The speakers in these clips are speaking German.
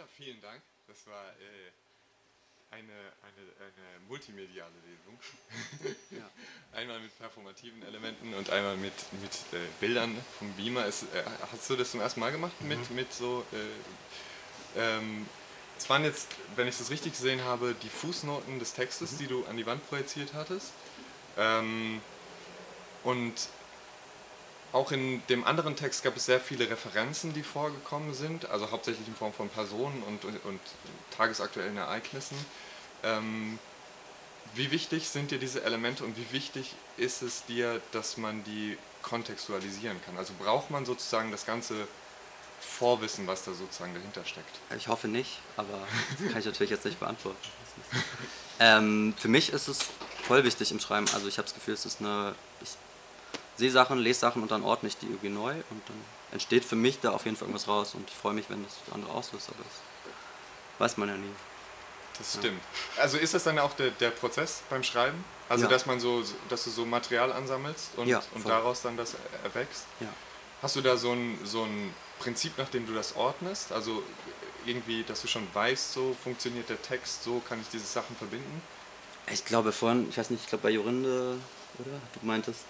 Ja, vielen Dank. Das war äh, eine, eine, eine multimediale Lesung. ja. Einmal mit performativen Elementen und einmal mit, mit äh, Bildern vom Beamer. Ist, äh, hast du das zum ersten Mal gemacht mit, mhm. mit so... Äh, ähm, es waren jetzt, wenn ich das richtig gesehen habe, die Fußnoten des Textes, mhm. die du an die Wand projiziert hattest. Ähm, und auch in dem anderen Text gab es sehr viele Referenzen, die vorgekommen sind, also hauptsächlich in Form von Personen und, und, und tagesaktuellen Ereignissen. Ähm, wie wichtig sind dir diese Elemente und wie wichtig ist es dir, dass man die kontextualisieren kann? Also braucht man sozusagen das ganze Vorwissen, was da sozusagen dahinter steckt? Ich hoffe nicht, aber das kann ich natürlich jetzt nicht beantworten. ähm, für mich ist es voll wichtig im Schreiben. Also ich habe das Gefühl, es ist eine. Ich sehe Sachen, lese Sachen und dann ordne ich die irgendwie neu und dann entsteht für mich da auf jeden Fall irgendwas raus und ich freue mich, wenn das für andere auch so ist, aber das weiß man ja nie. Das stimmt. Ja. Also ist das dann auch der, der Prozess beim Schreiben? Also ja. dass man so, dass du so Material ansammelst und, ja, und daraus dann das erwächst? Ja. Hast du da so ein, so ein Prinzip, nach dem du das ordnest? Also irgendwie, dass du schon weißt, so funktioniert der Text, so kann ich diese Sachen verbinden? Ich glaube vorhin, ich weiß nicht, ich glaube bei Jorinde, oder? Du meintest,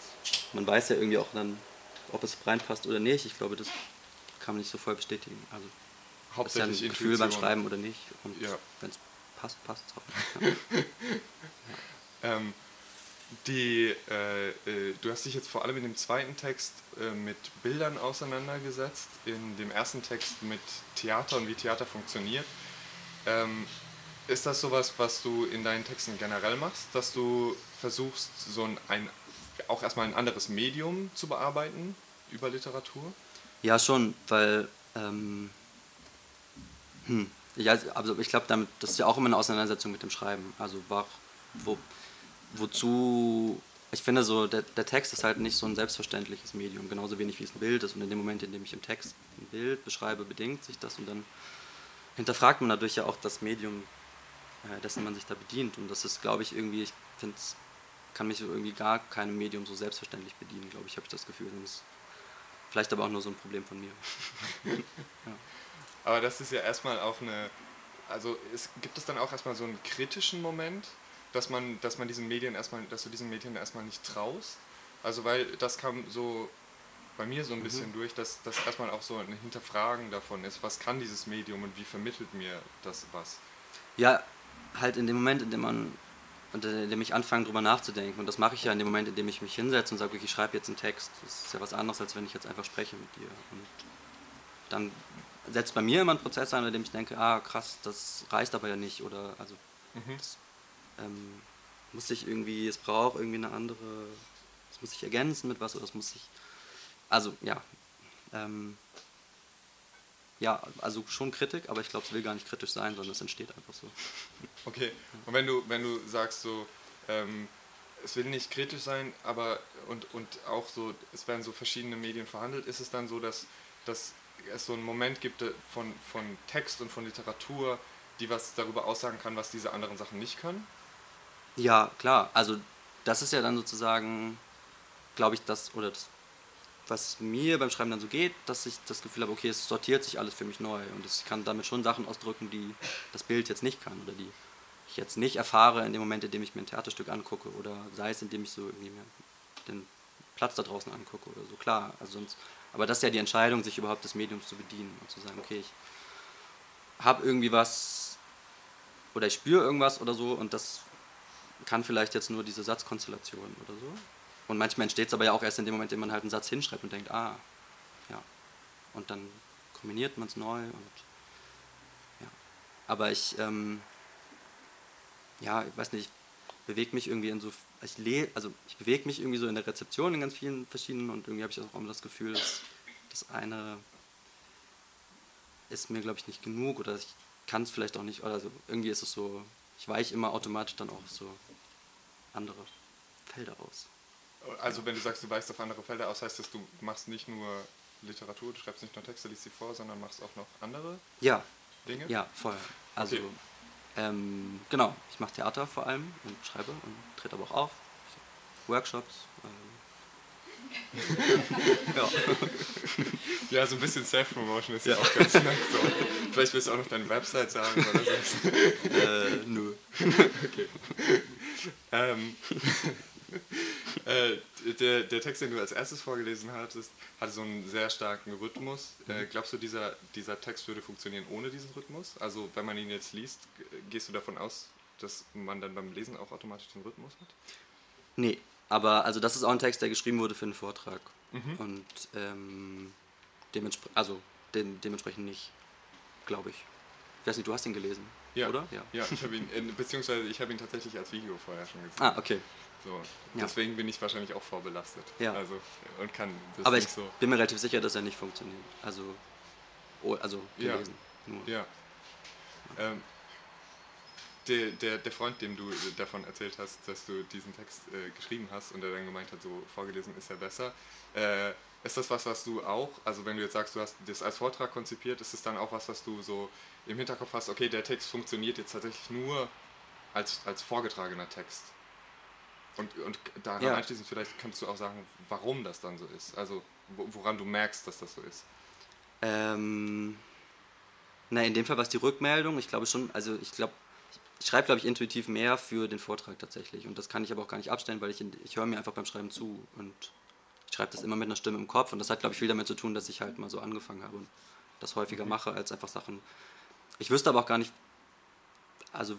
man weiß ja irgendwie auch dann, ob es reinpasst oder nicht. Ich glaube, das kann man nicht so voll bestätigen. Also Hauptsächlich ist ja ein Gefühl beim Schreiben oder nicht. Und ja. wenn es passt, passt es auch. Ja. ähm, die, äh, äh, du hast dich jetzt vor allem in dem zweiten Text äh, mit Bildern auseinandergesetzt, in dem ersten Text mit Theater und wie Theater funktioniert. Ähm, ist das sowas, was du in deinen Texten generell machst, dass du versuchst, so ein, ein auch erstmal ein anderes Medium zu bearbeiten über Literatur? Ja, schon, weil ähm, hm, ja, also ich glaube, das ist ja auch immer eine Auseinandersetzung mit dem Schreiben. Also wo, wozu ich finde so, der, der Text ist halt nicht so ein selbstverständliches Medium, genauso wenig wie es ein Bild ist. Und in dem Moment, in dem ich im Text ein Bild beschreibe, bedingt sich das und dann hinterfragt man dadurch ja auch das Medium, äh, dessen man sich da bedient. Und das ist, glaube ich, irgendwie, ich finde es kann mich irgendwie gar keinem Medium so selbstverständlich bedienen, glaube ich, habe ich das Gefühl. Das ist vielleicht aber auch nur so ein Problem von mir. ja. Aber das ist ja erstmal auch eine, also es, gibt es dann auch erstmal so einen kritischen Moment, dass man, dass man diesen Medien erstmal, dass du diesen Medien erstmal nicht traust? Also weil das kam so bei mir so ein mhm. bisschen durch, dass das erstmal auch so ein Hinterfragen davon ist, was kann dieses Medium und wie vermittelt mir das was? Ja, halt in dem Moment, in dem man und in dem ich anfange, darüber nachzudenken. Und das mache ich ja in dem Moment, in dem ich mich hinsetze und sage, okay, ich schreibe jetzt einen Text. Das ist ja was anderes, als wenn ich jetzt einfach spreche mit dir. Und dann setzt bei mir immer ein Prozess ein, in dem ich denke, ah krass, das reicht aber ja nicht. Oder also mhm. das ähm, muss sich irgendwie, es braucht irgendwie eine andere, es muss sich ergänzen mit was oder es muss sich. Also ja. Ähm, ja, also schon Kritik, aber ich glaube, es will gar nicht kritisch sein, sondern es entsteht einfach so. Okay, und wenn du, wenn du sagst so, ähm, es will nicht kritisch sein, aber und, und auch so, es werden so verschiedene Medien verhandelt, ist es dann so, dass, dass es so einen Moment gibt äh, von, von Text und von Literatur, die was darüber aussagen kann, was diese anderen Sachen nicht können? Ja, klar. Also das ist ja dann sozusagen, glaube ich, das, oder das was mir beim Schreiben dann so geht, dass ich das Gefühl habe, okay, es sortiert sich alles für mich neu und ich kann damit schon Sachen ausdrücken, die das Bild jetzt nicht kann oder die ich jetzt nicht erfahre in dem Moment, in dem ich mir ein Theaterstück angucke oder sei es, indem ich so irgendwie mir den Platz da draußen angucke oder so, klar. Also sonst, aber das ist ja die Entscheidung, sich überhaupt des Mediums zu bedienen und zu sagen, okay, ich habe irgendwie was oder ich spüre irgendwas oder so und das kann vielleicht jetzt nur diese Satzkonstellation oder so und manchmal entsteht es aber ja auch erst in dem Moment, in dem man halt einen Satz hinschreibt und denkt, ah, ja. Und dann kombiniert man es neu und ja. Aber ich, ähm, ja, ich weiß nicht, ich bewege mich irgendwie in so, ich leh, also ich bewege mich irgendwie so in der Rezeption in ganz vielen verschiedenen und irgendwie habe ich auch immer das Gefühl, dass das eine ist mir, glaube ich, nicht genug oder ich kann es vielleicht auch nicht, oder also irgendwie ist es so, ich weiche immer automatisch dann auch so andere Felder aus. Also wenn du sagst, du weichst auf andere Felder aus, heißt das, du machst nicht nur Literatur, du schreibst nicht nur Texte, liest sie vor, sondern machst auch noch andere ja. Dinge? Ja, voll. Also okay. ähm, genau, ich mache Theater vor allem und schreibe und trete aber auch auf. Workshops. Ähm, ja. ja, so ein bisschen Self-Promotion ist ja, auch ganz nett. So. Vielleicht willst du auch noch deine Website sagen oder so. äh, nö. okay. Ähm, äh, der, der Text, den du als erstes vorgelesen hattest, hatte so einen sehr starken Rhythmus. Äh, mhm. glaubst du, dieser, dieser Text würde funktionieren ohne diesen Rhythmus? Also wenn man ihn jetzt liest, gehst du davon aus, dass man dann beim Lesen auch automatisch den Rhythmus hat? Nee, aber also das ist auch ein Text, der geschrieben wurde für einen Vortrag. Mhm. Und ähm, dementsprechend, also de dementsprechend nicht, glaube ich. Ich weiß nicht, du hast ihn gelesen, ja. oder? Ja, ja ich habe ihn, äh, beziehungsweise ich habe ihn tatsächlich als Video vorher schon gesehen. Ah, okay. So, ja. Deswegen bin ich wahrscheinlich auch vorbelastet. Ja. Also, und kann das Aber ich so. bin mir relativ sicher, dass er nicht funktioniert. Also, oh, also gelesen. Ja. Nur. ja. Ähm, der, der, der Freund, dem du davon erzählt hast, dass du diesen Text äh, geschrieben hast und der dann gemeint hat, so vorgelesen ist ja besser. Äh, ist das was, was du auch, also wenn du jetzt sagst, du hast das als Vortrag konzipiert, ist es dann auch was, was du so im Hinterkopf hast, okay, der Text funktioniert jetzt tatsächlich nur als, als vorgetragener Text? Und, und daran ja. anschließend vielleicht kannst du auch sagen, warum das dann so ist. Also woran du merkst, dass das so ist. Ähm, na, in dem Fall war es die Rückmeldung. Ich glaube schon, also ich glaube, ich schreibe, glaube ich, intuitiv mehr für den Vortrag tatsächlich. Und das kann ich aber auch gar nicht abstellen, weil ich, ich höre mir einfach beim Schreiben zu und ich schreibe das immer mit einer Stimme im Kopf. Und das hat, glaube ich, viel damit zu tun, dass ich halt mal so angefangen habe und das häufiger mhm. mache als einfach Sachen. Ich wüsste aber auch gar nicht, also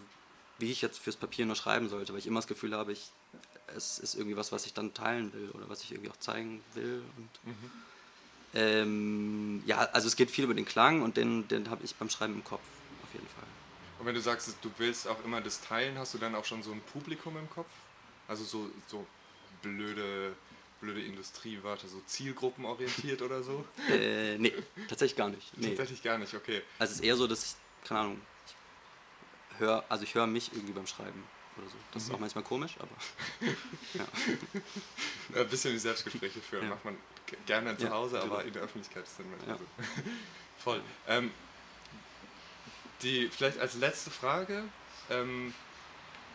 wie ich jetzt fürs Papier nur schreiben sollte, weil ich immer das Gefühl habe, ich, es ist irgendwie was, was ich dann teilen will oder was ich irgendwie auch zeigen will. Und, mhm. ähm, ja, also es geht viel über den Klang und den, den habe ich beim Schreiben im Kopf, auf jeden Fall. Und wenn du sagst, du willst auch immer das teilen, hast du dann auch schon so ein Publikum im Kopf? Also so, so blöde, blöde Industriewörter, so zielgruppenorientiert oder so? Äh, nee, tatsächlich gar nicht. Nee. Tatsächlich gar nicht, okay. Also es ist eher so, dass ich, keine Ahnung, höre, also ich höre mich irgendwie beim Schreiben oder so. Das mhm. ist auch manchmal komisch, aber ja. Ein bisschen die Selbstgespräche führen ja. macht man gerne zu Hause, ja, aber in der Öffentlichkeit ist dann manchmal so. Voll. Ähm, die, vielleicht als letzte Frage, ähm,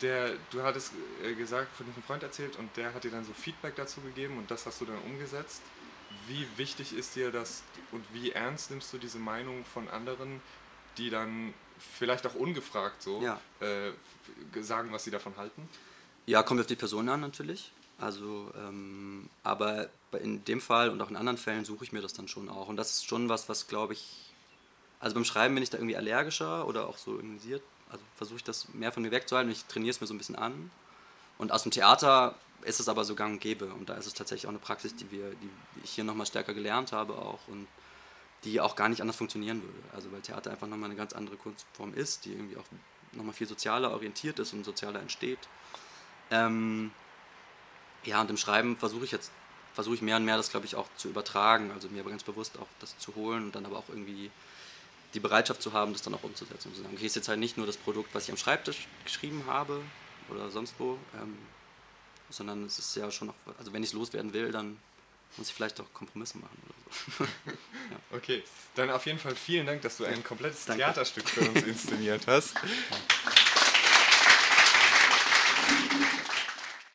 der, du hattest äh, gesagt, von diesem Freund erzählt und der hat dir dann so Feedback dazu gegeben und das hast du dann umgesetzt. Wie wichtig ist dir das und wie ernst nimmst du diese Meinung von anderen, die dann vielleicht auch ungefragt so ja. äh, sagen, was sie davon halten? Ja, kommt auf die Person an natürlich. Also, ähm, aber in dem Fall und auch in anderen Fällen suche ich mir das dann schon auch. Und das ist schon was, was glaube ich, also beim Schreiben bin ich da irgendwie allergischer oder auch so organisiert. Also versuche ich das mehr von mir wegzuhalten und ich trainiere es mir so ein bisschen an. Und aus dem Theater ist es aber so gang und gäbe. Und da ist es tatsächlich auch eine Praxis, die, wir, die ich hier nochmal stärker gelernt habe auch. Und die auch gar nicht anders funktionieren würde. Also weil Theater einfach nochmal eine ganz andere Kunstform ist, die irgendwie auch nochmal viel sozialer orientiert ist und sozialer entsteht. Ähm, ja, und im Schreiben versuche ich jetzt, versuche ich mehr und mehr das, glaube ich, auch zu übertragen, also mir aber ganz bewusst auch das zu holen und dann aber auch irgendwie die Bereitschaft zu haben, das dann auch umzusetzen und zu sagen, okay, ist jetzt halt nicht nur das Produkt, was ich am Schreibtisch geschrieben habe oder sonst wo, ähm, sondern es ist ja schon noch, also wenn ich es loswerden will, dann muss ich vielleicht auch Kompromisse machen oder so. ja. Okay, dann auf jeden Fall vielen Dank, dass du ein komplettes Danke. Theaterstück für uns inszeniert hast.